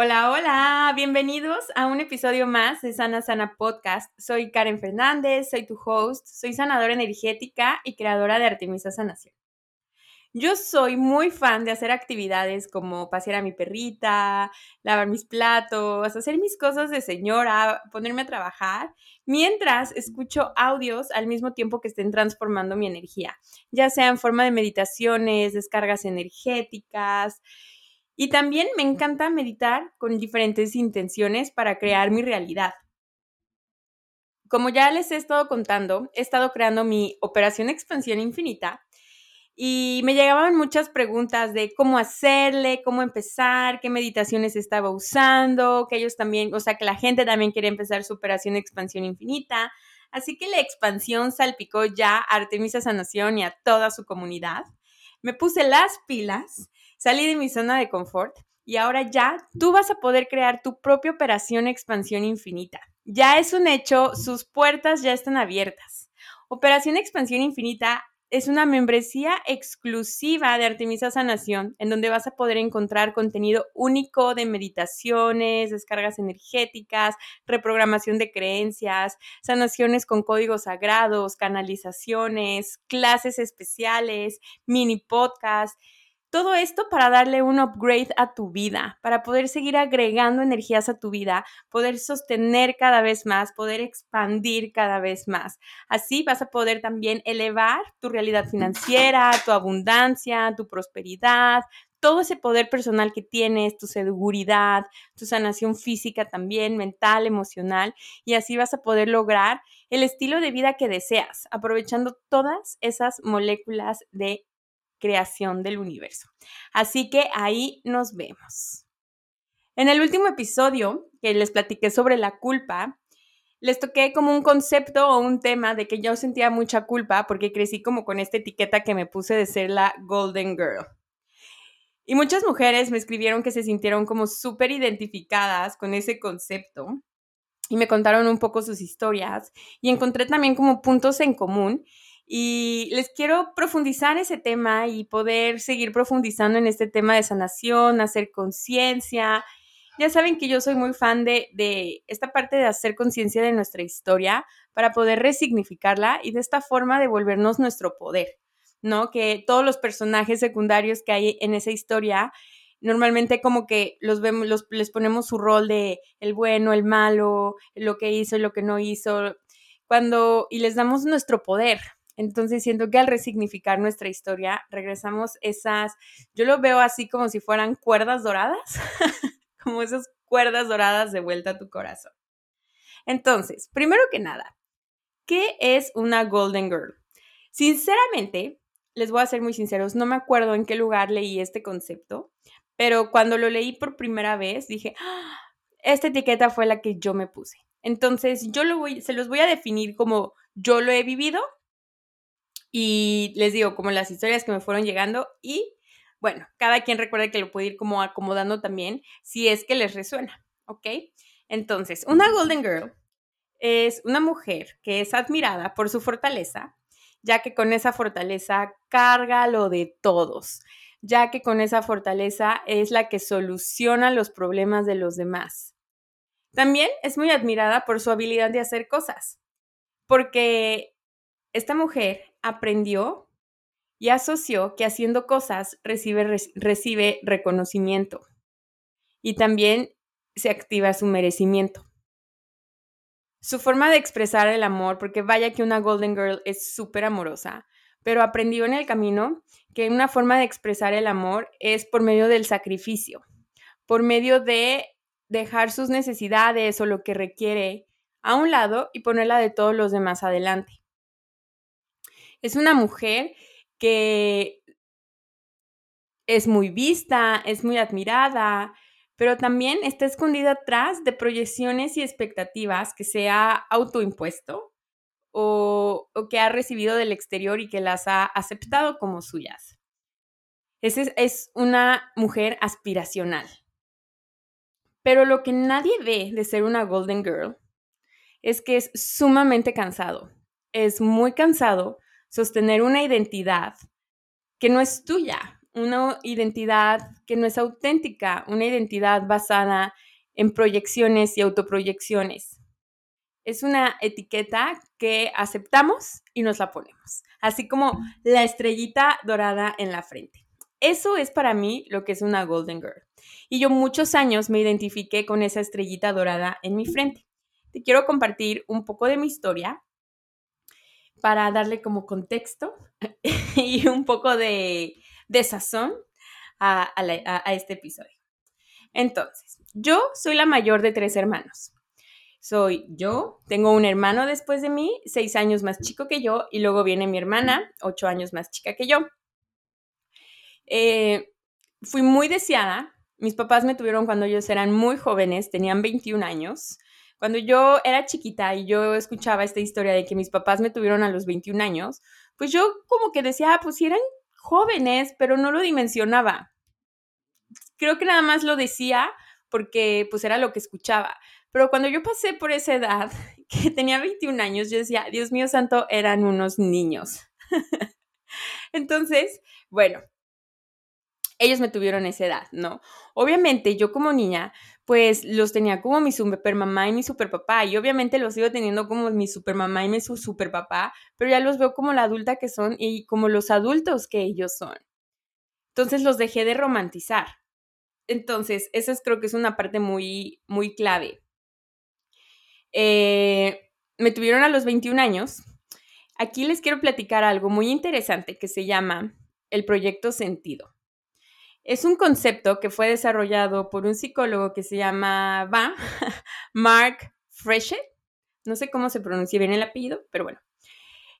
Hola, hola, bienvenidos a un episodio más de Sana Sana Podcast. Soy Karen Fernández, soy tu host, soy sanadora energética y creadora de Artemisa Sanación. Yo soy muy fan de hacer actividades como pasear a mi perrita, lavar mis platos, hacer mis cosas de señora, ponerme a trabajar, mientras escucho audios al mismo tiempo que estén transformando mi energía, ya sea en forma de meditaciones, descargas energéticas, y también me encanta meditar con diferentes intenciones para crear mi realidad. Como ya les he estado contando, he estado creando mi operación expansión infinita y me llegaban muchas preguntas de cómo hacerle, cómo empezar, qué meditaciones estaba usando, que ellos también, o sea, que la gente también quiere empezar su operación expansión infinita. Así que la expansión salpicó ya a Artemisa Sanación y a toda su comunidad. Me puse las pilas Salí de mi zona de confort y ahora ya tú vas a poder crear tu propia operación expansión infinita. Ya es un hecho, sus puertas ya están abiertas. Operación Expansión Infinita es una membresía exclusiva de Artemisa Sanación, en donde vas a poder encontrar contenido único de meditaciones, descargas energéticas, reprogramación de creencias, sanaciones con códigos sagrados, canalizaciones, clases especiales, mini podcasts todo esto para darle un upgrade a tu vida, para poder seguir agregando energías a tu vida, poder sostener cada vez más, poder expandir cada vez más. Así vas a poder también elevar tu realidad financiera, tu abundancia, tu prosperidad, todo ese poder personal que tienes, tu seguridad, tu sanación física también, mental, emocional, y así vas a poder lograr el estilo de vida que deseas, aprovechando todas esas moléculas de creación del universo. Así que ahí nos vemos. En el último episodio que les platiqué sobre la culpa, les toqué como un concepto o un tema de que yo sentía mucha culpa porque crecí como con esta etiqueta que me puse de ser la Golden Girl. Y muchas mujeres me escribieron que se sintieron como súper identificadas con ese concepto y me contaron un poco sus historias y encontré también como puntos en común y les quiero profundizar ese tema y poder seguir profundizando en este tema de sanación, hacer conciencia. Ya saben que yo soy muy fan de, de esta parte de hacer conciencia de nuestra historia para poder resignificarla y de esta forma devolvernos nuestro poder, ¿no? Que todos los personajes secundarios que hay en esa historia normalmente como que los vemos, los, les ponemos su rol de el bueno, el malo, lo que hizo y lo que no hizo, cuando, y les damos nuestro poder, entonces siento que al resignificar nuestra historia, regresamos esas, yo lo veo así como si fueran cuerdas doradas, como esas cuerdas doradas de vuelta a tu corazón. Entonces, primero que nada, ¿qué es una Golden Girl? Sinceramente, les voy a ser muy sinceros, no me acuerdo en qué lugar leí este concepto, pero cuando lo leí por primera vez dije, ¡Ah! esta etiqueta fue la que yo me puse. Entonces, yo lo voy, se los voy a definir como yo lo he vivido y les digo, como las historias que me fueron llegando y bueno, cada quien recuerde que lo puede ir como acomodando también si es que les resuena, ¿ok? Entonces, una Golden Girl es una mujer que es admirada por su fortaleza, ya que con esa fortaleza carga lo de todos, ya que con esa fortaleza es la que soluciona los problemas de los demás. También es muy admirada por su habilidad de hacer cosas, porque esta mujer aprendió y asoció que haciendo cosas recibe, recibe reconocimiento y también se activa su merecimiento. Su forma de expresar el amor, porque vaya que una Golden Girl es súper amorosa, pero aprendió en el camino que una forma de expresar el amor es por medio del sacrificio, por medio de dejar sus necesidades o lo que requiere a un lado y ponerla de todos los demás adelante. Es una mujer que es muy vista, es muy admirada, pero también está escondida atrás de proyecciones y expectativas que se ha autoimpuesto o, que ha recibido del exterior y que las ha aceptado como suyas. Esa es una mujer aspiracional. Pero lo que nadie ve de ser una Golden Girl es que es sumamente cansado. Es muy cansado sostener una identidad que no es tuya, una identidad que no es auténtica, una identidad basada en proyecciones y autoproyecciones. Es una etiqueta que aceptamos y nos la ponemos, así como la estrellita dorada en la frente. Eso es para mí lo que es una Golden Girl. Y yo muchos años me identifiqué con esa estrellita dorada en mi frente. Te quiero compartir un poco de mi historia para darle como contexto y un poco de, sazón a, este episodio. Entonces, yo soy la mayor de tres hermanos. Soy yo, tengo un hermano después de mí, seis años más chico que yo, y luego viene mi hermana, ocho años más chica que yo. Eh, fui muy deseada. Mis papás me tuvieron cuando ellos eran muy jóvenes, tenían 21 años. Cuando yo era chiquita y yo escuchaba esta historia de que mis papás me tuvieron a los 21 años, pues yo como que decía, ah, pues eran jóvenes, pero no lo dimensionaba. Creo que nada más lo decía porque pues era lo que escuchaba. Pero cuando yo pasé por esa edad, que tenía 21 años, yo decía, Dios mío santo, eran unos niños. Entonces, bueno, ellos me tuvieron esa edad, ¿no? Obviamente yo como niña, pues los tenía como mi super mamá y mi super papá, y obviamente los sigo teniendo como mi super mamá y mi super papá, pero ya los veo como la adulta que son y como los adultos que ellos son. Entonces los dejé de romantizar. Entonces, esa es, creo que es una parte muy, muy clave. Eh, me tuvieron a los 21 años. Aquí les quiero platicar algo muy interesante que se llama el proyecto sentido. Es un concepto que fue desarrollado por un psicólogo que se llama Mark Freshet. No sé cómo se pronuncia bien el apellido, pero bueno.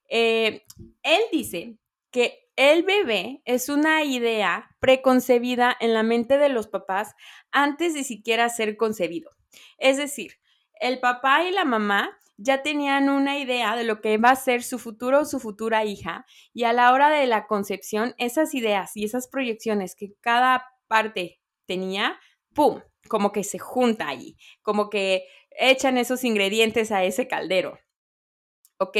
Eh, él dice que el bebé es una idea preconcebida en la mente de los papás antes de siquiera ser concebido. Es decir, el papá y la mamá ya tenían una idea de lo que va a ser su futuro o su futura hija y a la hora de la concepción, esas ideas y esas proyecciones que cada parte tenía, ¡pum! Como que se junta allí, como que echan esos ingredientes a ese caldero. ¿Ok?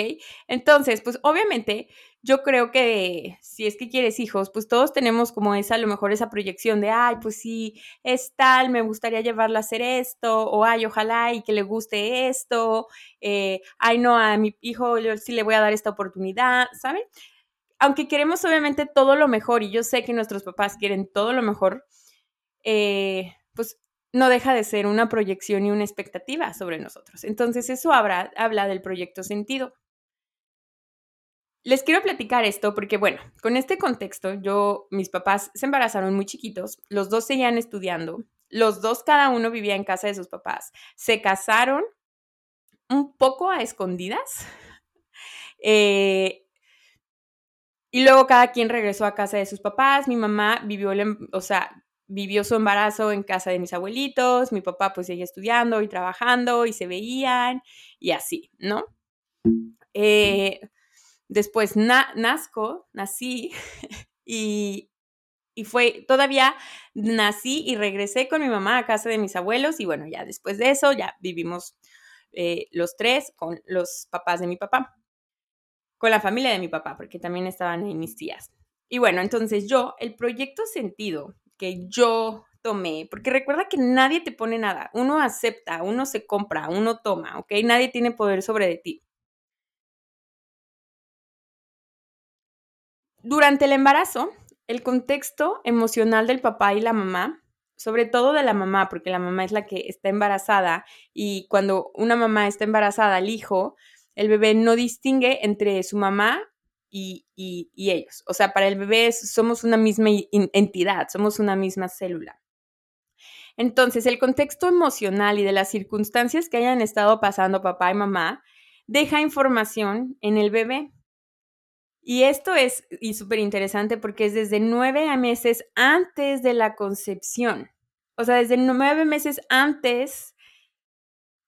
Entonces, pues obviamente yo creo que si es que quieres hijos, pues todos tenemos como esa, a lo mejor esa proyección de, ay, pues sí, es tal, me gustaría llevarla a hacer esto, o ay, ojalá y que le guste esto, eh, ay, no, a mi hijo sí le voy a dar esta oportunidad, ¿saben? Aunque queremos obviamente todo lo mejor, y yo sé que nuestros papás quieren todo lo mejor, eh, pues no deja de ser una proyección y una expectativa sobre nosotros. Entonces eso habla, del proyecto sentido. Les quiero platicar esto porque, bueno, con este contexto, yo, mis papás se embarazaron muy chiquitos, los dos seguían estudiando, los dos cada uno vivía en casa de sus papás, se casaron un poco a escondidas eh, y luego cada quien regresó a casa de sus papás, mi mamá vivió, em, o sea, vivió su embarazo en casa de mis abuelitos, mi papá pues seguía estudiando y trabajando y se veían y así, ¿no? Eh, Después nazco, nací y, fue, todavía nací y regresé con mi mamá a casa de mis abuelos y bueno, ya después de eso ya vivimos eh, los tres con los papás de mi papá, con la familia de mi papá, porque también estaban ahí mis tías. Y bueno, entonces yo, el proyecto sentido que yo tomé, porque recuerda que nadie te pone nada, uno acepta, uno se compra, uno toma, ¿ok? Nadie tiene poder sobre de ti. Durante el embarazo, el contexto emocional del papá y la mamá, sobre todo de la mamá, porque la mamá es la que está embarazada y cuando una mamá está embarazada, el hijo, el bebé no distingue entre su mamá y, ellos. O sea, para el bebé somos una misma entidad, somos una misma célula. Entonces, el contexto emocional y de las circunstancias que hayan estado pasando papá y mamá deja información en el bebé. Y esto es súper interesante porque es desde nueve meses antes de la concepción. o sea, desde nueve meses antes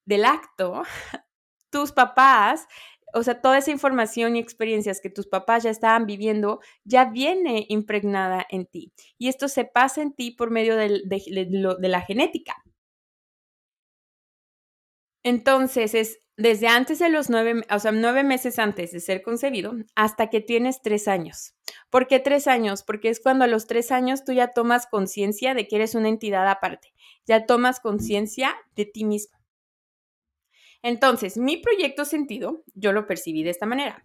del acto, tus papás, o sea, toda esa información y experiencias que tus papás ya estaban viviendo, ya viene impregnada en ti. Y esto se pasa en ti por medio de, la genética. Entonces, es desde antes de los nueve, o sea, nueve meses antes de ser concebido hasta que tienes tres años. ¿Por qué tres años? Porque es cuando a los tres años tú ya tomas conciencia de que eres una entidad aparte, ya tomas conciencia de ti mismo. Entonces, mi proyecto sentido, yo lo percibí de esta manera.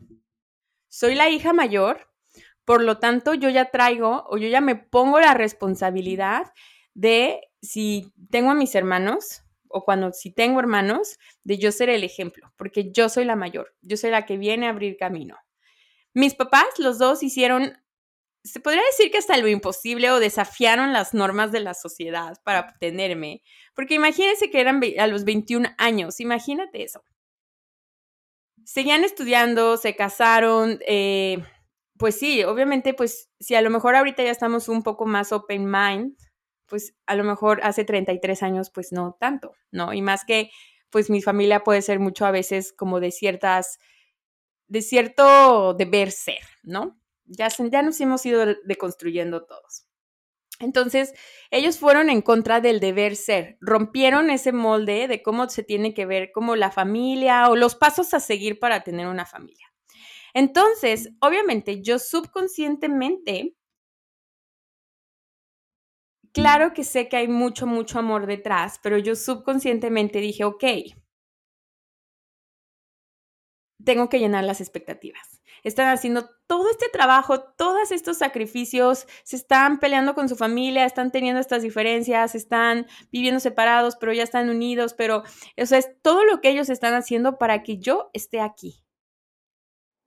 Soy la hija mayor, por lo tanto, yo ya traigo o yo ya me pongo la responsabilidad de si tengo a mis hermanos, o cuando si tengo hermanos, de yo ser el ejemplo, porque yo soy la mayor, yo soy la que viene a abrir camino. Mis papás, los dos, hicieron, se podría decir que hasta lo imposible o desafiaron las normas de la sociedad para obtenerme, porque imagínense que eran a los 21 años, imagínate eso. Seguían estudiando, se casaron, eh, pues sí, obviamente, pues si a lo mejor ahorita ya estamos un poco más open mind, pues a lo mejor hace 33 años, pues no tanto, ¿no? Y más que, pues mi familia puede ser mucho a veces como de ciertas, de cierto deber ser, ¿no? Ya, nos hemos ido deconstruyendo todos. Entonces, ellos fueron en contra del deber ser, rompieron ese molde de cómo se tiene que ver como la familia o los pasos a seguir para tener una familia. Entonces, obviamente, yo subconscientemente Claro que sé que hay mucho, mucho amor detrás, pero yo subconscientemente dije, ok, tengo que llenar las expectativas. Están haciendo todo este trabajo, todos estos sacrificios, se están peleando con su familia, están teniendo estas diferencias, están viviendo separados, pero ya están unidos, pero eso es todo lo que ellos están haciendo para que yo esté aquí.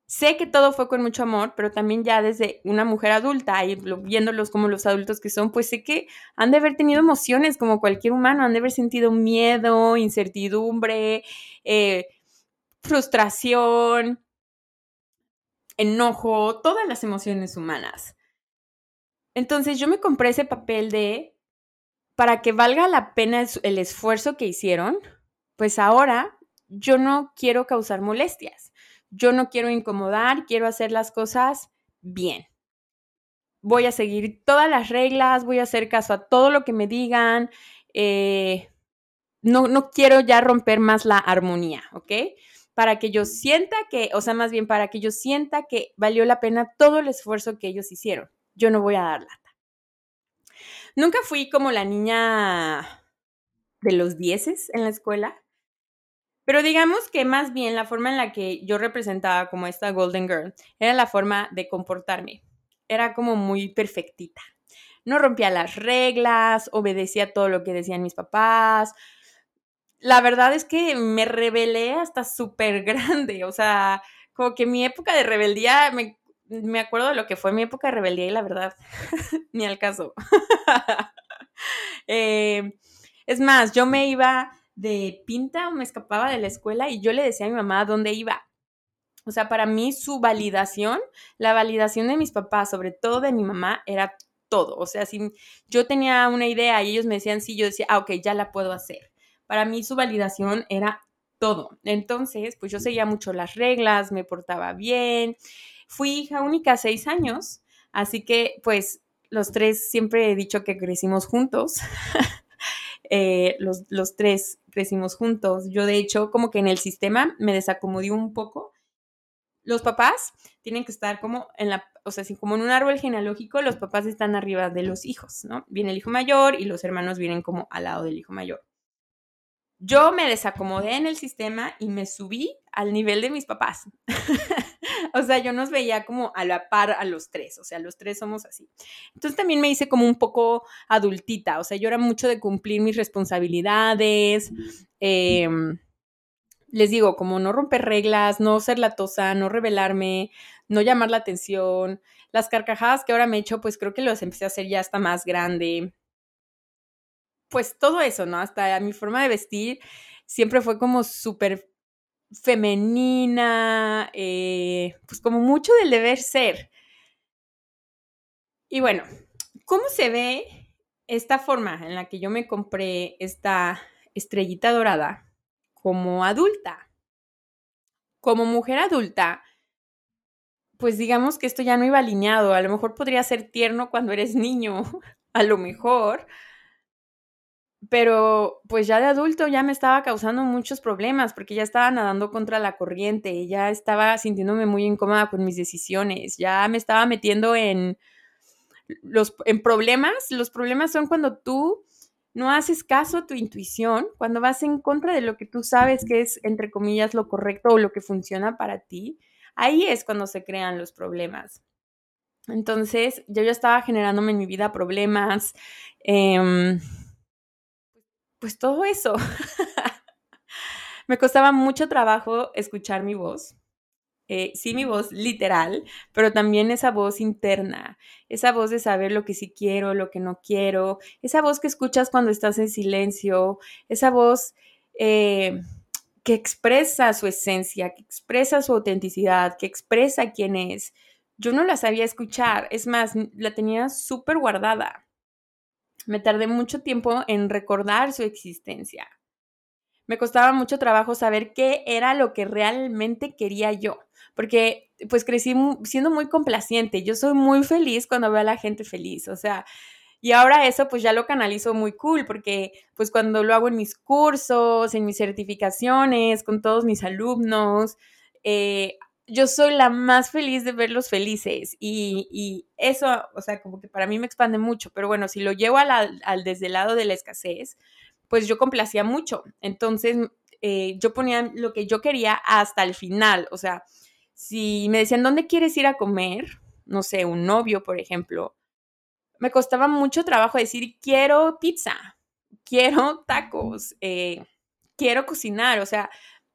Sé que todo fue con mucho amor, pero también ya desde una mujer adulta y viéndolos como los adultos que son, pues sé que han de haber tenido emociones como cualquier humano, han de haber sentido miedo, incertidumbre, eh, frustración, enojo, todas las emociones humanas. Entonces yo me compré ese papel de, para que valga la pena el esfuerzo que hicieron, pues ahora yo no quiero causar molestias yo no quiero incomodar, quiero hacer las cosas bien. Voy a seguir todas las reglas, voy a hacer caso a todo lo que me digan. Eh, no, no quiero ya romper más la armonía, ¿ok? Para que yo sienta que, o sea, más bien para que yo sienta que valió la pena todo el esfuerzo que ellos hicieron. Yo no voy a dar lata. Nunca fui como la niña de los dieces en la escuela. Pero digamos que más bien la forma en la que yo representaba como esta Golden Girl era la forma de comportarme. Era como muy perfectita. No rompía las reglas, obedecía todo lo que decían mis papás. La verdad es que me rebelé hasta súper grande. O sea, como que mi época de rebeldía, me, me acuerdo de lo que fue mi época de rebeldía y la verdad, ni al caso. Eh, es más, yo me iba de pinta o me escapaba de la escuela y yo le decía a mi mamá dónde iba. O sea, para mí su validación, la validación de mis papás, sobre todo de mi mamá, era todo. O sea, si yo tenía una idea y ellos me decían sí, yo decía, ah, ok, ya la puedo hacer. Para mí su validación era todo. Entonces, pues yo seguía mucho las reglas, me portaba bien. Fui hija única seis años, así que pues los tres siempre he dicho que crecimos juntos. Eh, los, los tres crecimos juntos. Yo, de hecho, como que en el sistema me desacomodé un poco. Los papás tienen que estar como en la, o sea, como en un árbol genealógico, los papás están arriba de los hijos, ¿no? Viene el hijo mayor y los hermanos vienen como al lado del hijo mayor. Yo me desacomodé en el sistema y me subí al nivel de mis papás. o sea, yo nos veía como a la par a los tres, o sea, los tres somos así. Entonces también me hice como un poco adultita, o sea, yo era mucho de cumplir mis responsabilidades. Em, les digo, como no romper reglas, no ser latosa, no rebelarme, no llamar la atención. Las carcajadas que ahora me he hecho, pues creo que los empecé a hacer ya hasta más grande pues todo eso, ¿no? Hasta mi forma de vestir siempre fue como súper femenina, eh, pues como mucho del deber ser. Y bueno, ¿cómo se ve esta forma en la que yo me compré esta estrellita dorada como adulta. Como mujer adulta, pues digamos que esto ya no iba alineado. A lo mejor podría ser tierno cuando eres niño, a lo mejor. Pero pues ya de adulto ya me estaba causando muchos problemas porque ya estaba nadando contra la corriente, ya estaba sintiéndome muy incómoda con mis decisiones, ya me estaba metiendo en los en problemas. Los problemas son cuando tú no haces caso a tu intuición, cuando vas en contra de lo que tú sabes que es, entre comillas, lo correcto o lo que funciona para ti, ahí es cuando se crean los problemas. Entonces, yo ya estaba generándome en mi vida problemas, em, pues todo eso. Me costaba mucho trabajo escuchar mi voz. Eh, sí mi voz literal, pero también esa voz interna, esa voz de saber lo que sí quiero, lo que no quiero, esa voz que escuchas cuando estás en silencio, esa voz eh, que expresa su esencia, que expresa su autenticidad, que expresa quién es. Yo no la sabía escuchar, es más, la tenía súper guardada. Me tardé mucho tiempo en recordar su existencia. Me costaba mucho trabajo saber qué era lo que realmente quería yo porque pues crecí siendo muy complaciente. Yo soy muy feliz cuando veo a la gente feliz, o sea, y ahora eso pues ya lo canalizo muy cool porque pues cuando lo hago en mis cursos, en mis certificaciones, con todos mis alumnos, eh, yo soy la más feliz de verlos felices y, y, eso, o sea, como que para mí me expande mucho, pero bueno, si lo llevo al, al desde el lado de la escasez, pues yo complacía mucho. Entonces, eh, yo ponía lo que yo quería hasta el final, o sea, si me decían, ¿dónde quieres ir a comer? No sé, un novio, por ejemplo. Me costaba mucho trabajo decir, quiero pizza, quiero tacos, eh, quiero cocinar. O sea,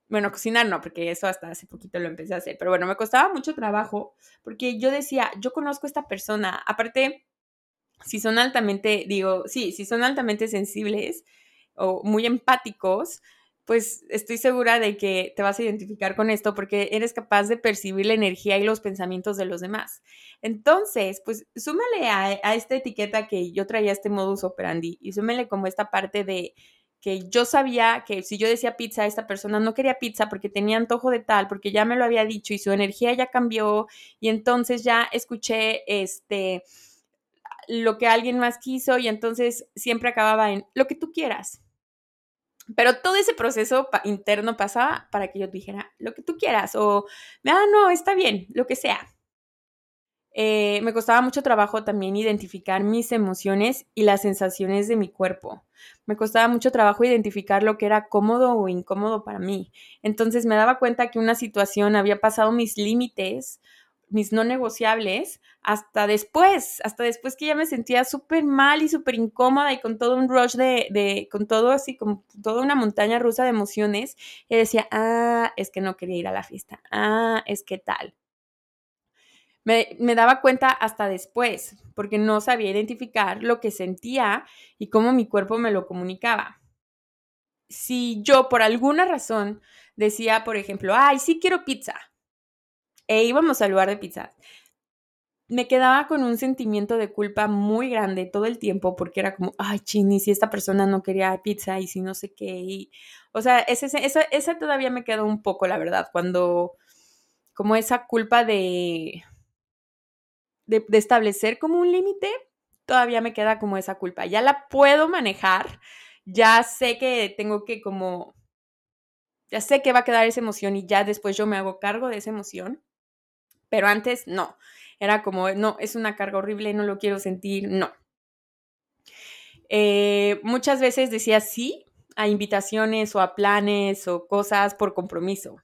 bueno, cocinar no, porque eso hasta hace poquito lo empecé a hacer. Pero bueno, me costaba mucho trabajo porque yo decía, yo conozco a esta persona. Aparte, si son altamente, digo, sí, si son altamente sensibles o muy empáticos, pues estoy segura de que te vas a identificar con esto porque eres capaz de percibir la energía y los pensamientos de los demás. Entonces, pues súmale a, esta etiqueta que yo traía este modus operandi y súmale como esta parte de que yo sabía que si yo decía pizza, esta persona no quería pizza porque tenía antojo de tal, porque ya me lo había dicho y su energía ya cambió y entonces ya escuché este lo que alguien más quiso y entonces siempre acababa en lo que tú quieras pero todo ese proceso interno pasaba para que yo dijera lo que tú quieras o, ah, no, está bien, lo que sea. Eh, me costaba mucho trabajo también identificar mis emociones y las sensaciones de mi cuerpo. Me costaba mucho trabajo identificar lo que era cómodo o incómodo para mí. Entonces me daba cuenta que una situación había pasado mis límites mis no negociables hasta después, hasta después que ya me sentía súper mal y súper incómoda y con todo un rush de, de, con todo así, con toda una montaña rusa de emociones, y decía, ah, es que no quería ir a la fiesta, ah, es que tal. Me, daba cuenta hasta después, porque no sabía identificar lo que sentía y cómo mi cuerpo me lo comunicaba. Si yo por alguna razón decía, por ejemplo, ay, sí quiero pizza, e íbamos al lugar de pizza. Me quedaba con un sentimiento de culpa muy grande todo el tiempo porque era como, ay, chini, si esta persona no quería pizza y si no sé qué. Y, o sea, ese, esa, esa todavía me quedó un poco, la verdad, cuando como esa culpa de, de, establecer como un límite, todavía me queda como esa culpa. Ya la puedo manejar, ya sé que tengo que como, ya sé que va a quedar esa emoción y ya después yo me hago cargo de esa emoción pero antes no. Era como, no, es una carga horrible, no lo quiero sentir, no. Eh, muchas veces decía sí a invitaciones o a planes o cosas por compromiso,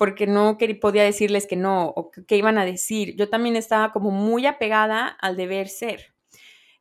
porque no podía decirles que no o qué iban a decir. Yo también estaba como muy apegada al deber ser.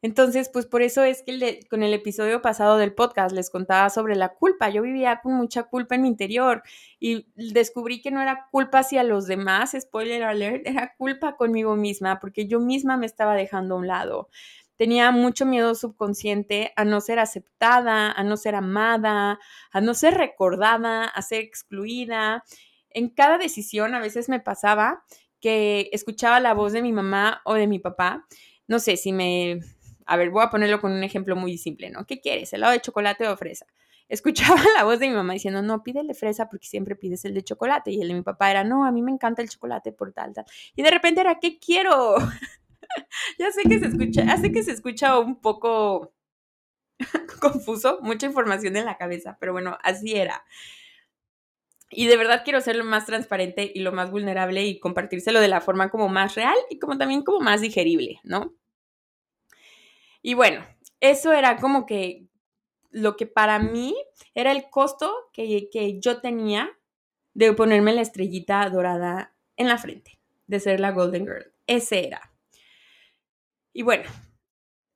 Entonces, pues por eso es que con el episodio pasado del podcast les contaba sobre la culpa. Yo vivía con mucha culpa en mi interior y descubrí que no era culpa hacia los demás, spoiler alert, era culpa conmigo misma porque yo misma me estaba dejando a un lado. Tenía mucho miedo subconsciente a no ser aceptada, a no ser amada, a no ser recordada, a ser excluida. En cada decisión a veces me pasaba que escuchaba la voz de mi mamá o de mi papá. No sé si me a ver, voy a ponerlo con un ejemplo muy simple, ¿no? ¿Qué quieres? ¿Helado de chocolate o fresa? Escuchaba la voz de mi mamá diciendo, no, pídele fresa porque siempre pides el de chocolate. Y el de mi papá era, no, a mí me encanta el chocolate por tal, tal. Y de repente era, ¿qué quiero? ya sé que se escucha, ya sé que se escucha un poco confuso, mucha información en la cabeza, pero bueno, así era. Y de verdad quiero ser lo más transparente y lo más vulnerable y compartírselo de la forma como más real y como también como más digerible, ¿no? Y bueno, eso era como que lo que para mí era el costo que, que yo tenía de ponerme la estrellita dorada en la frente, de ser la Golden Girl. Ese era. Y bueno,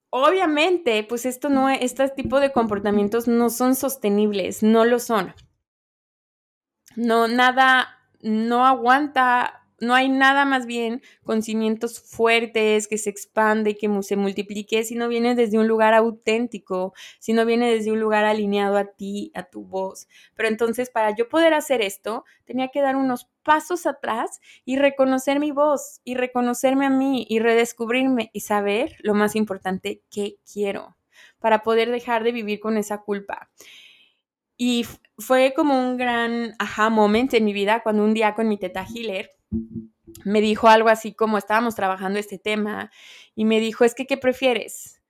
obviamente, pues esto no, este tipo de comportamientos no son sostenibles, no lo son. No, nada, no aguanta no hay nada más bien con cimientos fuertes, que se expande, que se multiplique, si no viene desde un lugar auténtico, si no viene desde un lugar alineado a ti, a tu voz. Pero entonces, para yo poder hacer esto, tenía que dar unos pasos atrás y reconocer mi voz, y reconocerme a mí, y redescubrirme, y saber, lo más importante, qué quiero, para poder dejar de vivir con esa culpa. Y fue como un gran aha moment en mi vida cuando un día con mi teta healer me dijo algo así como estábamos trabajando este tema y me dijo, es que, ¿qué prefieres?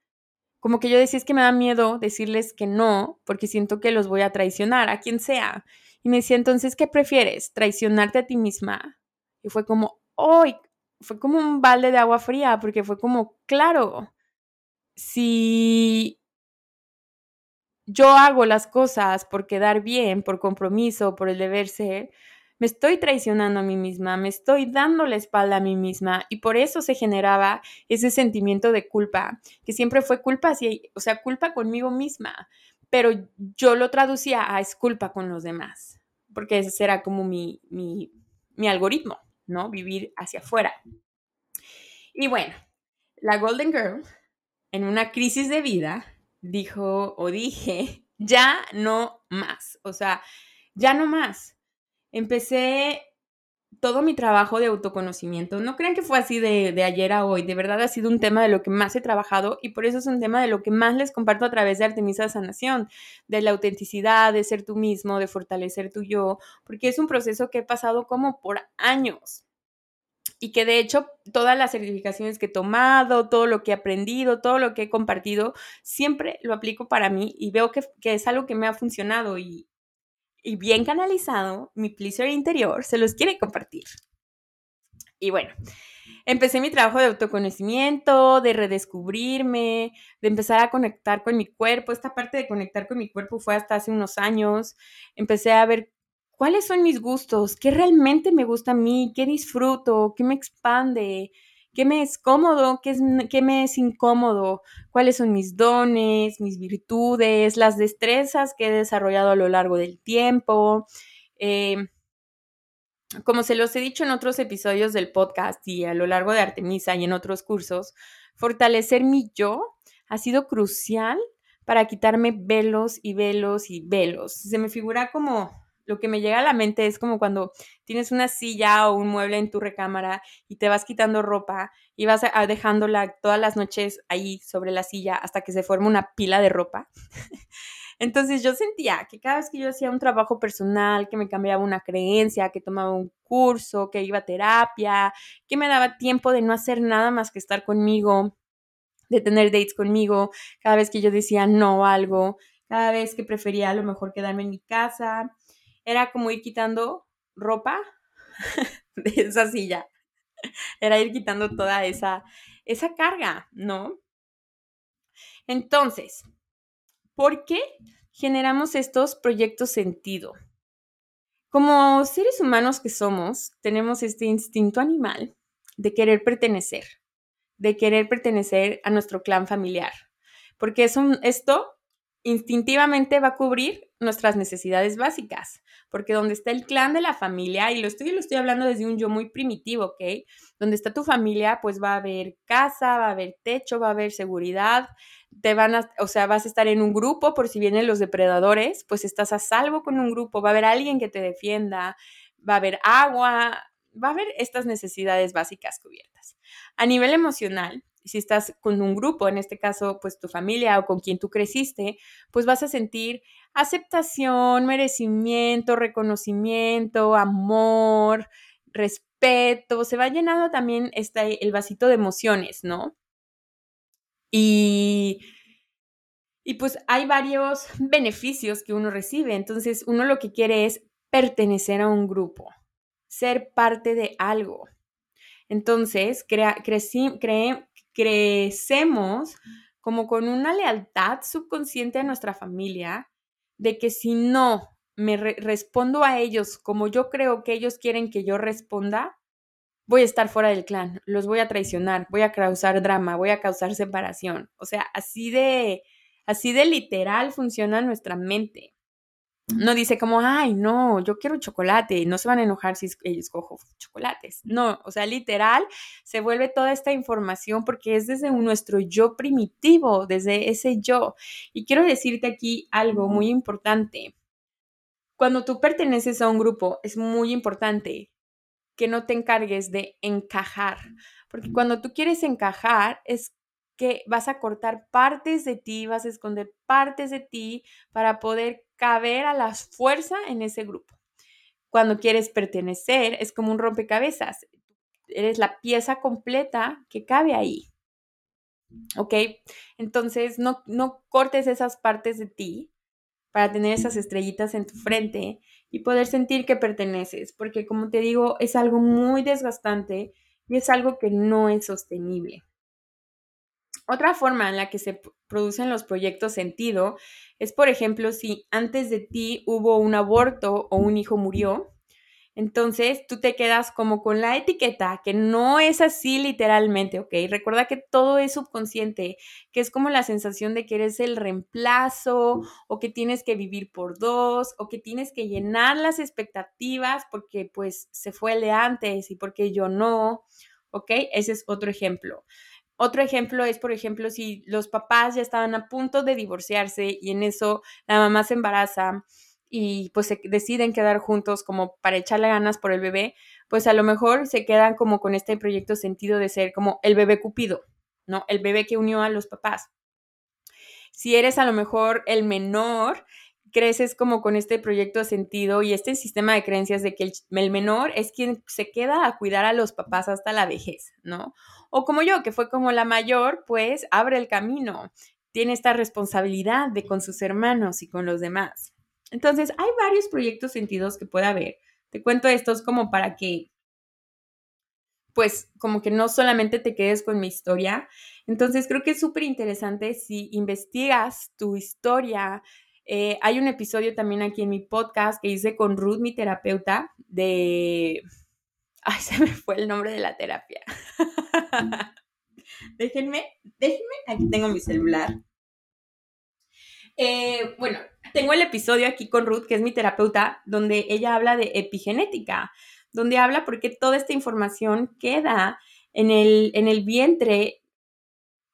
Como que yo decía, es que me da miedo decirles que no, porque siento que los voy a traicionar, a quien sea. Y me decía, entonces, ¿qué prefieres? ¿Traicionarte a ti misma? Y fue como, ¡ay! Fue como un balde de agua fría, porque fue como, claro, si yo hago las cosas por quedar bien, por compromiso, por el deber ser, me estoy traicionando a mí misma, me estoy dando la espalda a mí misma y por eso se generaba ese sentimiento de culpa, que siempre fue culpa, o sea, culpa conmigo misma, pero yo lo traducía a es culpa con los demás, porque ese era como mi, mi, mi algoritmo, ¿no? Vivir hacia afuera. Y bueno, la Golden Girl, en una crisis de vida, dijo o dije, ya no más, o sea, ya no más empecé todo mi trabajo de autoconocimiento. No crean que fue así de, ayer a hoy, de verdad ha sido un tema de lo que más he trabajado y por eso es un tema de lo que más les comparto a través de Artemisa Sanación, de la autenticidad, de ser tú mismo, de fortalecer tu yo, porque es un proceso que he pasado como por años y que de hecho todas las certificaciones que he tomado, todo lo que he aprendido, todo lo que he compartido, siempre lo aplico para mí y veo que, que es algo que me ha funcionado y, y bien canalizado, mi pleaser interior se los quiere compartir. Y bueno, empecé mi trabajo de autoconocimiento, de redescubrirme, de empezar a conectar con mi cuerpo. Esta parte de conectar con mi cuerpo fue hasta hace unos años. Empecé a ver cuáles son mis gustos, qué realmente me gusta a mí, qué disfruto, qué me expande, qué me es cómodo, qué, es, qué me es incómodo, cuáles son mis dones, mis virtudes, las destrezas que he desarrollado a lo largo del tiempo. Em, como se los he dicho en otros episodios del podcast y a lo largo de Artemisa y en otros cursos, fortalecer mi yo ha sido crucial para quitarme velos y velos y velos. Se me figura como lo que me llega a la mente es como cuando tienes una silla o un mueble en tu recámara y te vas quitando ropa y vas dejándola todas las noches ahí sobre la silla hasta que se forma una pila de ropa. Entonces yo sentía que cada vez que yo hacía un trabajo personal, que me cambiaba una creencia, que tomaba un curso, que iba a terapia, que me daba tiempo de no hacer nada más que estar conmigo, de tener dates conmigo, cada vez que yo decía no a algo, cada vez que prefería a lo mejor quedarme en mi casa, era como ir quitando ropa de esa silla. Era ir quitando toda esa, esa carga, ¿no? Entonces, ¿por qué generamos estos proyectos sentido? Como seres humanos que somos, tenemos este instinto animal de querer pertenecer, de querer pertenecer a nuestro clan familiar, porque eso, esto instintivamente va a cubrir nuestras necesidades básicas, porque donde está el clan de la familia, y lo estoy, lo estoy hablando desde un yo muy primitivo, ¿ok? Donde está tu familia, pues va a haber casa, va a haber techo, va a haber seguridad, te van a, o sea, vas a estar en un grupo por si vienen los depredadores, pues estás a salvo con un grupo, va a haber alguien que te defienda, va a haber agua, va a haber estas necesidades básicas cubiertas. A nivel emocional, si estás con un grupo, en este caso, pues tu familia o con quien tú creciste, pues vas a sentir aceptación, merecimiento, reconocimiento, amor, respeto, se va llenando también este, el vasito de emociones, ¿no? Y, y pues hay varios beneficios que uno recibe, entonces uno lo que quiere es pertenecer a un grupo, ser parte de algo. Entonces, crecemos como con una lealtad subconsciente a nuestra familia de que si no me respondo a ellos como yo creo que ellos quieren que yo responda, voy a estar fuera del clan, los voy a traicionar, voy a causar drama, voy a causar separación. O sea, así de, así de literal funciona nuestra mente no dice como, ay, no, yo quiero chocolate, no se van a enojar si escojo chocolates. No, o sea, literal, se vuelve toda esta información porque es desde nuestro yo primitivo, desde ese yo. Y quiero decirte aquí algo muy importante. Cuando tú perteneces a un grupo, es muy importante que no te encargues de encajar, porque cuando tú quieres encajar es que vas a cortar partes de ti, vas a esconder partes de ti para poder caber a la fuerza en ese grupo. Cuando quieres pertenecer, es como un rompecabezas. Eres la pieza completa que cabe ahí. ¿Ok? Entonces, no, no cortes esas partes de ti para tener esas estrellitas en tu frente y poder sentir que perteneces, porque como te digo, es algo muy desgastante y es algo que no es sostenible. Otra forma en la que se producen los proyectos sentido es, por ejemplo, si antes de ti hubo un aborto o un hijo murió, entonces tú te quedas como con la etiqueta, que no es así literalmente, ¿ok? Recuerda que todo es subconsciente, que es como la sensación de que eres el reemplazo o que tienes que vivir por dos o que tienes que llenar las expectativas porque pues se fue el de antes y porque yo no, ¿ok? Ese es otro ejemplo. Otro ejemplo es, por ejemplo, si los papás ya estaban a punto de divorciarse y en eso la mamá se embaraza y pues se deciden quedar juntos como para echarle ganas por el bebé, pues a lo mejor se quedan como con este proyecto sentido de ser como el bebé cupido, ¿no? El bebé que unió a los papás. Si eres a lo mejor el menor, creces como con este proyecto de sentido y este sistema de creencias de que el, el, menor es quien se queda a cuidar a los papás hasta la vejez, ¿no? O como yo, que fue como la mayor, pues abre el camino, tiene esta responsabilidad de con sus hermanos y con los demás. Entonces, hay varios proyectos sentidos que puede haber. Te cuento estos como para que, pues, como que no solamente te quedes con mi historia. Entonces, creo que es súper interesante si investigas tu historia. Eh, hay un episodio también aquí en mi podcast que hice con Ruth, mi terapeuta, de Ay, se me fue el nombre de la terapia. déjenme, déjenme, aquí tengo mi celular. Eh, bueno, tengo el episodio aquí con Ruth, que es mi terapeuta, donde ella habla de epigenética, donde habla porque toda esta información queda en el, en el vientre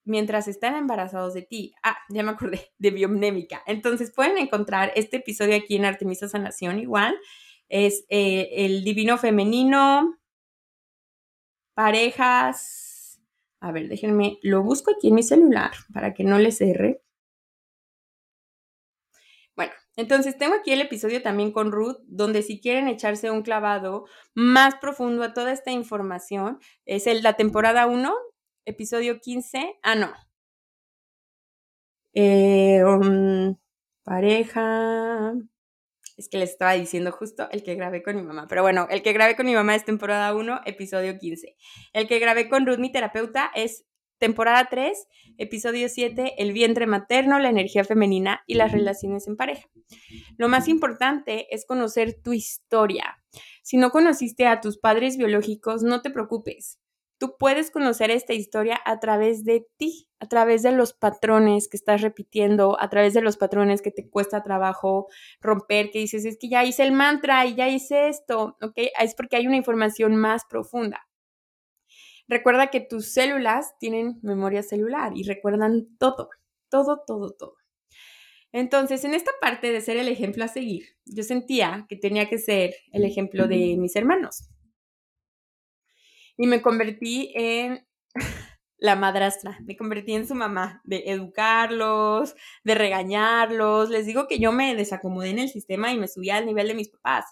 mientras están embarazados de ti. Ah, ya me acordé, de biomnémica. Entonces pueden encontrar este episodio aquí en Artemisa Sanación igual. Es eh, el divino femenino, parejas. A ver, déjenme, lo busco aquí en mi celular para que no les erre. Bueno, entonces tengo aquí el episodio también con Ruth, donde si quieren echarse un clavado más profundo a toda esta información, es el, la temporada 1, episodio 15. Ah, no. Eh, um, pareja es que les estaba diciendo justo el que grabé con mi mamá. Pero bueno, el que grabé con mi mamá es temporada 1, episodio 15. El que grabé con Ruth, mi terapeuta, es temporada 3, episodio 7, el vientre materno, la energía femenina y las relaciones en pareja. Lo más importante es conocer tu historia. Si no conociste a tus padres biológicos, no te preocupes. Tú puedes conocer esta historia a través de ti, a través de los patrones que estás repitiendo, a través de los patrones que te cuesta trabajo romper, que dices, es que ya hice el mantra y ya hice esto, ¿ok? Es porque hay una información más profunda. Recuerda que tus células tienen memoria celular y recuerdan todo, todo, todo, todo. Entonces, en esta parte de ser el ejemplo a seguir, yo sentía que tenía que ser el ejemplo de mis hermanos y me convertí en la madrastra, me convertí en su mamá, de educarlos, de regañarlos. Les digo que yo me desacomodé en el sistema y me subí al nivel de mis papás.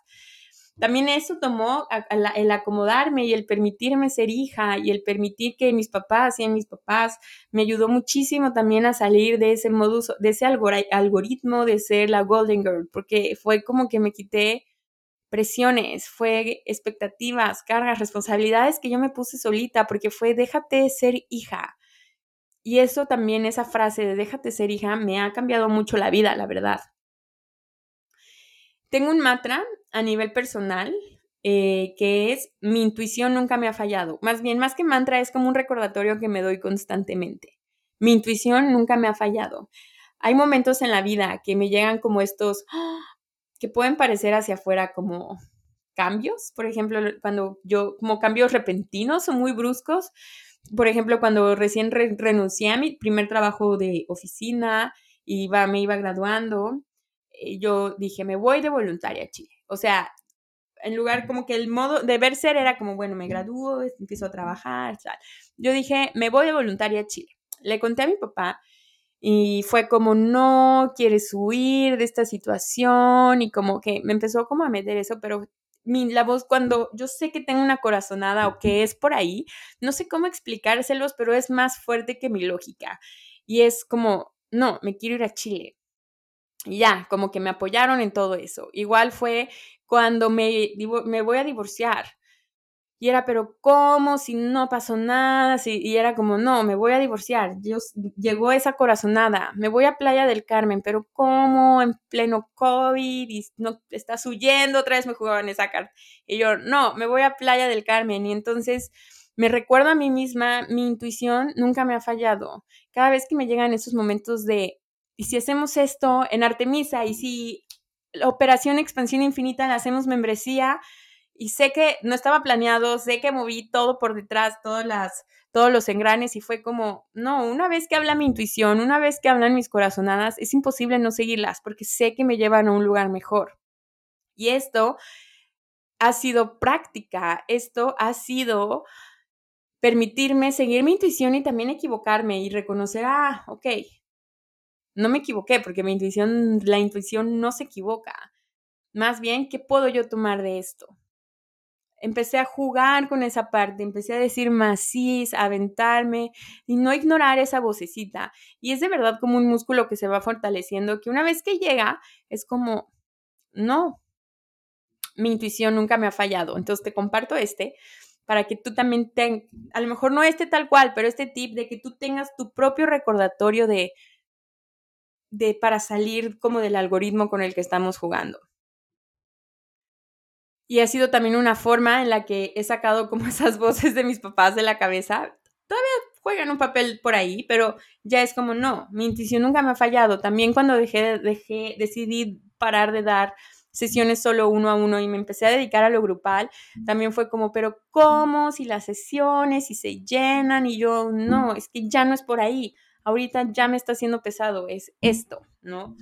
También eso tomó el acomodarme y el permitirme ser hija y el permitir que mis papás y mis papás me ayudó muchísimo también a salir de ese modus, de ese algoritmo de ser la Golden Girl, porque fue como que me quité presiones, fue expectativas, cargas, responsabilidades que yo me puse solita, porque fue déjate ser hija. Y eso también, esa frase de déjate ser hija, me ha cambiado mucho la vida, la verdad. Tengo un mantra a nivel personal eh, que es mi intuición nunca me ha fallado. Más bien, más que mantra, es como un recordatorio que me doy constantemente. Mi intuición nunca me ha fallado. Hay momentos en la vida que me llegan como estos, que pueden parecer hacia afuera como cambios, por ejemplo, cuando yo, como cambios repentinos o muy bruscos, por ejemplo, cuando recién renuncié a mi primer trabajo de oficina, iba, me iba graduando, eh, yo dije, me voy de voluntaria a Chile. O sea, en lugar como que el modo de ver ser era como, bueno, me gradúo, empiezo a trabajar. Yo dije, me voy de voluntaria a Chile. Le conté a mi papá y fue como, no quieres huir de esta situación y como que me empezó como a meter eso, pero mi, la voz cuando yo sé que tengo una corazonada o que es por ahí, no sé cómo explicárselos, pero es más fuerte que mi lógica. Y es como, no, me quiero ir a Chile. Y ya, como que me apoyaron en todo eso. Igual fue cuando me, me voy a divorciar. Y era, pero ¿cómo? Si no pasó nada. Y era como, no, me voy a divorciar. Yo, llegó esa corazonada. Me voy a Playa del Carmen, pero ¿cómo? En pleno COVID y no estás huyendo. Otra vez me jugaban esa carta. Y yo, no, me voy a Playa del Carmen. Y entonces me recuerdo a mí misma, mi intuición nunca me ha fallado. Cada vez que me llegan esos momentos de, ¿y si hacemos esto en Artemisa? ¿Y si la operación Expansión Infinita la hacemos membresía? Y sé que no estaba planeado, sé que moví todo por detrás, todas las, todos los engranes y fue como, no, una vez que habla mi intuición, una vez que hablan mis corazonadas, es imposible no seguirlas porque sé que me llevan a un lugar mejor. Y esto ha sido práctica, esto ha sido permitirme seguir mi intuición y también equivocarme y reconocer, ah, ok, no me equivoqué porque mi intuición, la intuición no se equivoca. Más bien, ¿qué puedo yo tomar de esto? Empecé a jugar con esa parte, empecé a decir macís, a aventarme y no ignorar esa vocecita. Y es de verdad como un músculo que se va fortaleciendo, que una vez que llega es como, no, mi intuición nunca me ha fallado. Entonces te comparto este para que tú también tengas, a lo mejor no este tal cual, pero este tip de que tú tengas tu propio recordatorio de, de para salir como del algoritmo con el que estamos jugando y ha sido también una forma en la que he sacado como esas voces de mis papás de la cabeza. Todavía juegan un papel por ahí, pero ya es como, no, mi intuición nunca me ha fallado. También cuando dejé, dejé, decidí parar de dar sesiones solo uno a uno y me empecé a dedicar a lo grupal, también fue como, pero ¿cómo? Si las sesiones, si se llenan y yo, no, es que ya no es por ahí, ahorita ya me está haciendo pesado, es esto, ¿no?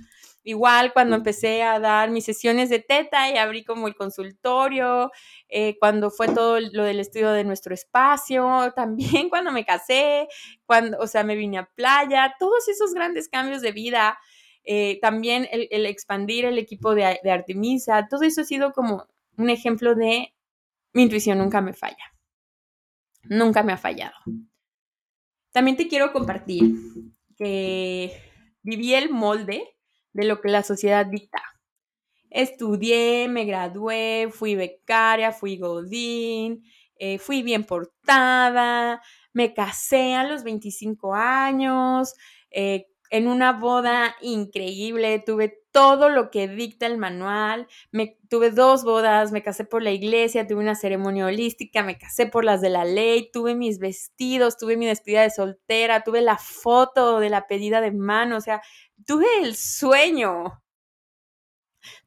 Igual cuando empecé a dar mis sesiones de teta y abrí como el consultorio, eh, cuando fue todo lo del estudio de nuestro espacio, también cuando me casé, cuando, o sea, me vine a playa, todos esos grandes cambios de vida, eh, también el, expandir el equipo de, de Artemisa, todo eso ha sido como un ejemplo de mi intuición nunca me falla, nunca me ha fallado. También te quiero compartir que viví el molde de lo que la sociedad dicta. Estudié, me gradué, fui becaria, fui godín, eh, fui bien portada, me casé a los 25 años, eh, en una boda increíble, tuve todo lo que dicta el manual, tuve dos bodas, me casé por la iglesia, tuve una ceremonia holística, me casé por las de la ley, tuve mis vestidos, tuve mi despedida de soltera, tuve la foto de la pedida de mano, o sea, tuve el sueño.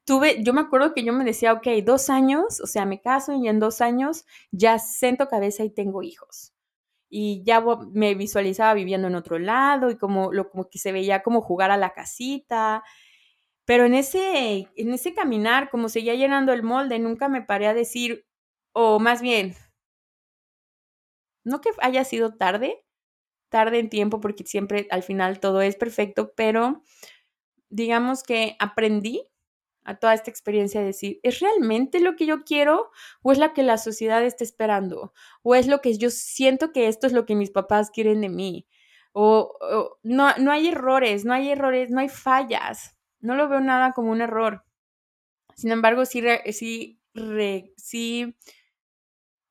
Tuve, yo me acuerdo que yo me decía, ok, dos años, o sea, me caso y en dos años ya sento cabeza y tengo hijos. Y ya me visualizaba viviendo en otro lado y como, lo, como que se veía como jugar a la casita. Pero en ese, en ese caminar, como seguía llenando el molde, nunca me paré a decir, o más bien, no que haya sido tarde, tarde en tiempo porque siempre al final todo es perfecto, pero digamos que aprendí a toda esta experiencia de decir, ¿es realmente lo que yo quiero o es la que la sociedad está esperando? ¿O es lo que yo siento que esto es lo que mis papás quieren de mí? O, no, no hay errores, no hay errores, no hay fallas. No lo veo nada como un error. Sin embargo, sí, sí, sí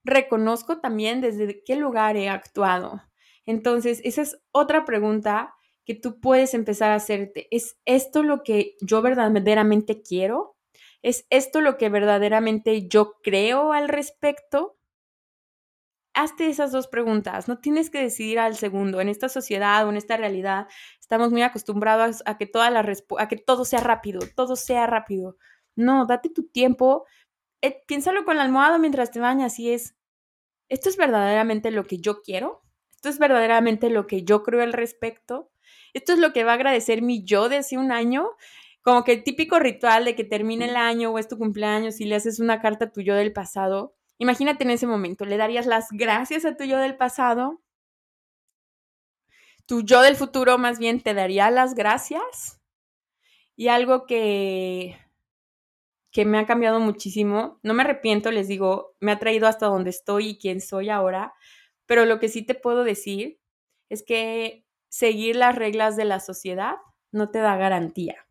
reconozco también desde qué lugar he actuado. Entonces, esa es otra pregunta que tú puedes empezar a hacerte. ¿Es esto lo que yo verdaderamente quiero? ¿Es esto lo que verdaderamente yo creo al respecto? Hazte esas dos preguntas. No tienes que decidir al segundo. En esta sociedad o en esta realidad estamos muy acostumbrados a que, a que todo sea rápido, todo sea rápido. No, date tu tiempo. Eh, piénsalo con la almohada mientras te bañas y es, ¿esto es verdaderamente lo que yo quiero? ¿Esto es verdaderamente lo que yo creo al respecto? Esto es lo que va a agradecer mi yo de hace un año. Como que el típico ritual de que termine el año o es tu cumpleaños y le haces una carta a tu yo del pasado. Imagínate en ese momento, ¿le darías las gracias a tu yo del pasado? Tu yo del futuro más bien te daría las gracias. Y algo que que me ha cambiado muchísimo. No me arrepiento, les digo, me ha traído hasta donde estoy y quién soy ahora, pero lo que sí te puedo decir es que seguir las reglas de la sociedad no te da garantía.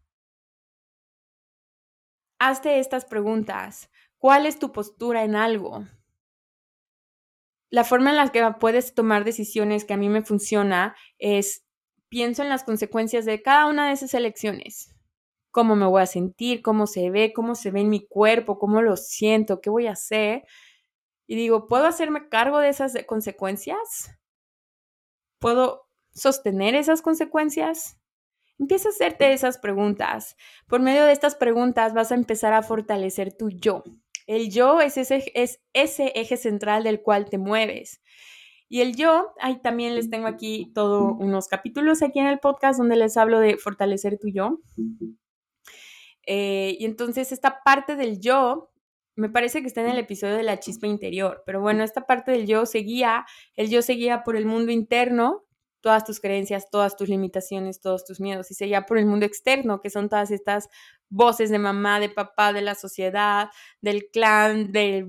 Hazte estas preguntas. ¿Cuál es tu postura en algo? La forma en la que puedes tomar decisiones que a mí me funciona es pienso en las consecuencias de cada una de esas elecciones. Cómo me voy a sentir, cómo se ve, cómo se ve en mi cuerpo, cómo lo siento, qué voy a hacer. Y digo, ¿puedo hacerme cargo de esas consecuencias? ¿Puedo sostener esas consecuencias? Empieza a hacerte esas preguntas. Por medio de estas preguntas vas a empezar a fortalecer tu yo. El yo es ese, es ese eje central del cual te mueves. Y el yo, ahí también les tengo aquí todos unos capítulos aquí en el podcast donde les hablo de fortalecer tu yo. Eh, y entonces esta parte del yo, me parece que está en el episodio de la chispa interior, pero bueno, esta parte del yo seguía, el yo seguía por el mundo interno todas tus creencias, todas tus limitaciones, todos tus miedos, y seguía por el mundo externo, que son todas estas voces de mamá, de papá, de la sociedad, del clan, de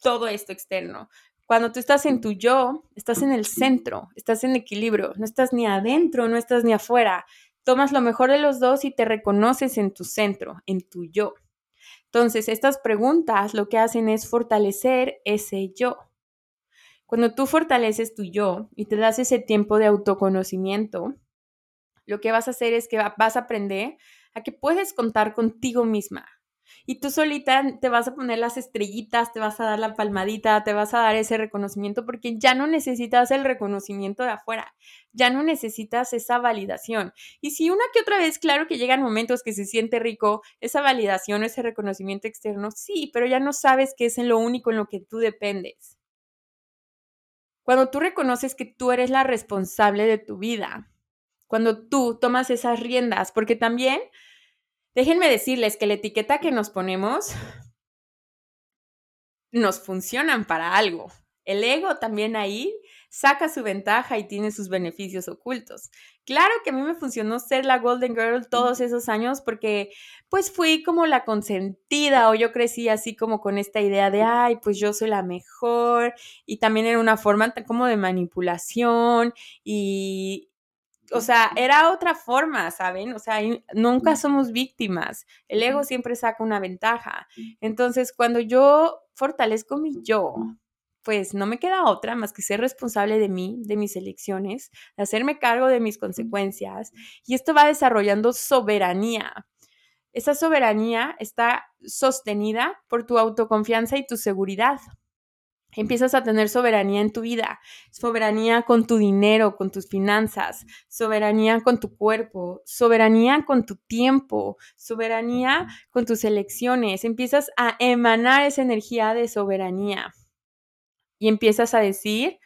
todo esto externo. Cuando tú estás en tu yo, estás en el centro, estás en equilibrio, no estás ni adentro, no estás ni afuera. Tomas lo mejor de los dos y te reconoces en tu centro, en tu yo. Entonces, estas preguntas lo que hacen es fortalecer ese yo. Cuando tú fortaleces tu yo y te das ese tiempo de autoconocimiento, lo que vas a hacer es que vas a aprender a que puedes contar contigo misma. Y tú solita te vas a poner las estrellitas, te vas a dar la palmadita, te vas a dar ese reconocimiento porque ya no necesitas el reconocimiento de afuera, ya no necesitas esa validación. Y si una que otra vez, claro que llegan momentos que se siente rico esa validación, ese reconocimiento externo, sí, pero ya no sabes que es en lo único en lo que tú dependes. Cuando tú reconoces que tú eres la responsable de tu vida, cuando tú tomas esas riendas, porque también, déjenme decirles que la etiqueta que nos ponemos nos funcionan para algo. El ego también ahí saca su ventaja y tiene sus beneficios ocultos. Claro que a mí me funcionó ser la Golden Girl todos esos años porque pues fui como la consentida o yo crecí así como con esta idea de, ay, pues yo soy la mejor y también era una forma como de manipulación y, o sea, era otra forma, ¿saben? O sea, nunca somos víctimas. El ego siempre saca una ventaja. Entonces, cuando yo fortalezco mi yo, pues no me queda otra más que ser responsable de mí, de mis elecciones, de hacerme cargo de mis consecuencias. Y esto va desarrollando soberanía. Esa soberanía está sostenida por tu autoconfianza y tu seguridad. Empiezas a tener soberanía en tu vida, soberanía con tu dinero, con tus finanzas, soberanía con tu cuerpo, soberanía con tu tiempo, soberanía con tus elecciones. Empiezas a emanar esa energía de soberanía y empiezas a decir,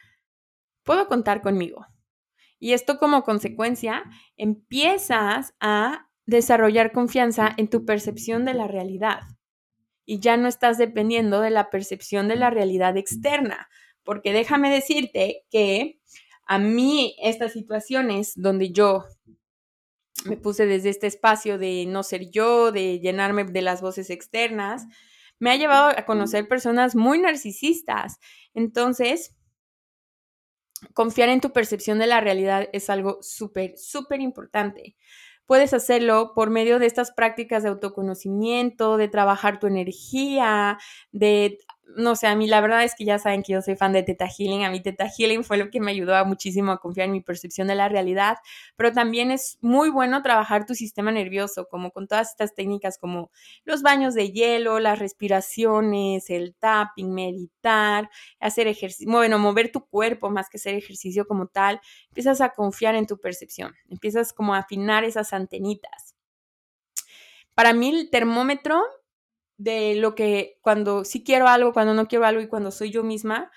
puedo contar conmigo. Y esto como consecuencia, empiezas a desarrollar confianza en tu percepción de la realidad. Y ya no estás dependiendo de la percepción de la realidad externa, porque déjame decirte que a mí estas situaciones donde yo me puse desde este espacio de no ser yo, de llenarme de las voces externas, me ha llevado a conocer personas muy narcisistas. Entonces, confiar en tu percepción de la realidad es algo súper, súper importante. Puedes hacerlo por medio de estas prácticas de autoconocimiento, de trabajar tu energía, de no sé, a mí la verdad es que ya saben que yo soy fan de Teta Healing. A mí Teta Healing fue lo que me ayudó muchísimo a confiar en mi percepción de la realidad, pero también es muy bueno trabajar tu sistema nervioso, como con todas estas técnicas como los baños de hielo, las respiraciones, el tapping, meditar, hacer ejercicio, bueno, mover tu cuerpo más que hacer ejercicio como tal. Empiezas a confiar en tu percepción, empiezas como a afinar esas antenitas. Para mí el termómetro de lo que cuando sí quiero algo, cuando no quiero algo y cuando soy yo misma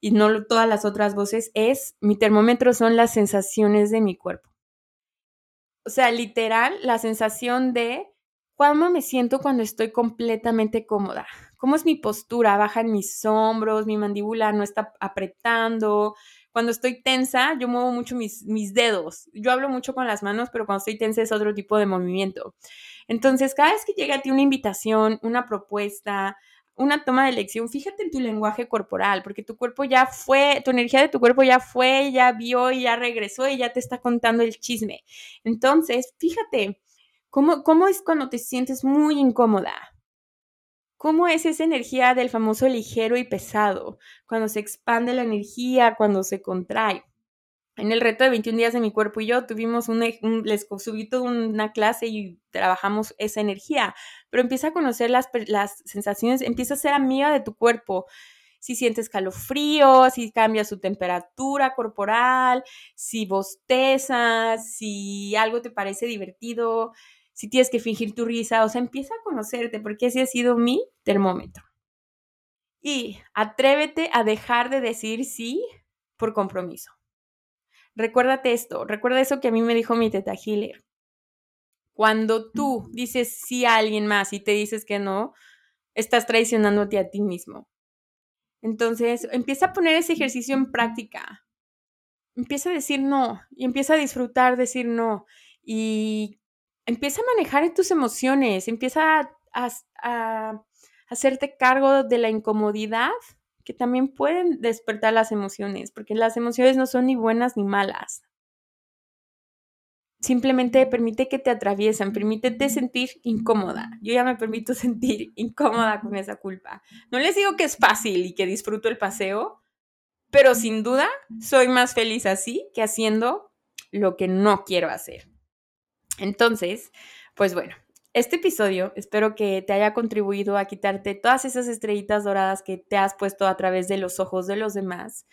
y no todas las otras voces, es mi termómetro son las sensaciones de mi cuerpo. O sea, literal, la sensación de cómo me siento cuando estoy completamente cómoda. ¿Cómo es mi postura? Bajan mis hombros, mi mandíbula no está apretando. Cuando estoy tensa, yo muevo mucho mis, mis dedos. Yo hablo mucho con las manos, pero cuando estoy tensa es otro tipo de movimiento. Entonces, cada vez que llega a ti una invitación, una propuesta, una toma de elección, fíjate en tu lenguaje corporal, porque tu cuerpo ya fue, tu energía de tu cuerpo ya fue, ya vio y ya regresó y ya te está contando el chisme. Entonces, fíjate, ¿cómo, cómo es cuando te sientes muy incómoda? ¿Cómo es esa energía del famoso ligero y pesado? Cuando se expande la energía, cuando se contrae en el reto de 21 días de mi cuerpo y yo tuvimos un, les subí toda una clase y trabajamos esa energía, pero empieza a conocer las, las sensaciones, empieza a ser amiga de tu cuerpo. Si sientes calofrío, si cambia su temperatura corporal, si bostezas, si algo te parece divertido, si tienes que fingir tu risa, o sea, empieza a conocerte porque ese ha sido mi termómetro. Y atrévete a dejar de decir sí por compromiso. Recuérdate esto, recuerda eso que a mí me dijo mi teta Healer. Cuando tú dices sí a alguien más y te dices que no, estás traicionándote a ti mismo. Entonces, empieza a poner ese ejercicio en práctica. Empieza a decir no y empieza a disfrutar decir no y empieza a manejar tus emociones, empieza a, a, a hacerte cargo de la incomodidad que también pueden despertar las emociones, porque las emociones no son ni buenas ni malas. Simplemente permite que te atraviesen, permítete sentir incómoda. Yo ya me permito sentir incómoda con esa culpa. No les digo que es fácil y que disfruto el paseo, pero sin duda soy más feliz así que haciendo lo que no quiero hacer. Entonces, pues bueno, este episodio espero que te haya contribuido a quitarte todas esas estrellitas doradas que te has puesto a través de los ojos de los demás.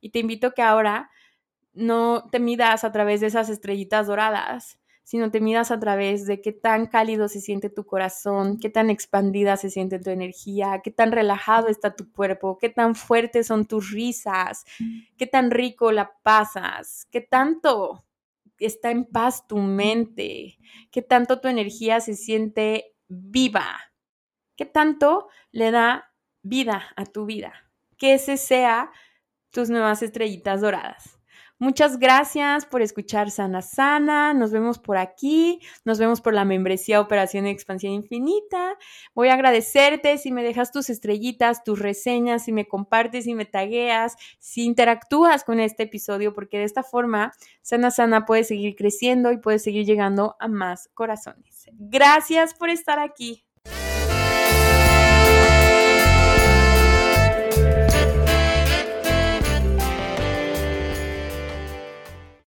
Y te invito que ahora no te midas a través de esas estrellitas doradas, sino te midas a través de qué tan cálido se siente tu corazón, qué tan expandida se siente tu energía, qué tan relajado está tu cuerpo, qué tan fuertes son tus risas, qué tan rico la pasas, qué tanto está en paz tu mente, qué tanto tu energía se siente viva, qué tanto le da vida a tu vida, que ese sea tus nuevas estrellitas doradas. Muchas gracias por escuchar Sana Sana. Nos vemos por aquí. Nos vemos por la membresía Operación Expansión Infinita. Voy a agradecerte si me dejas tus estrellitas, tus reseñas, si me compartes, si me tagueas, si interactúas con este episodio, porque de esta forma Sana Sana puede seguir creciendo y puede seguir llegando a más corazones. Gracias por estar aquí.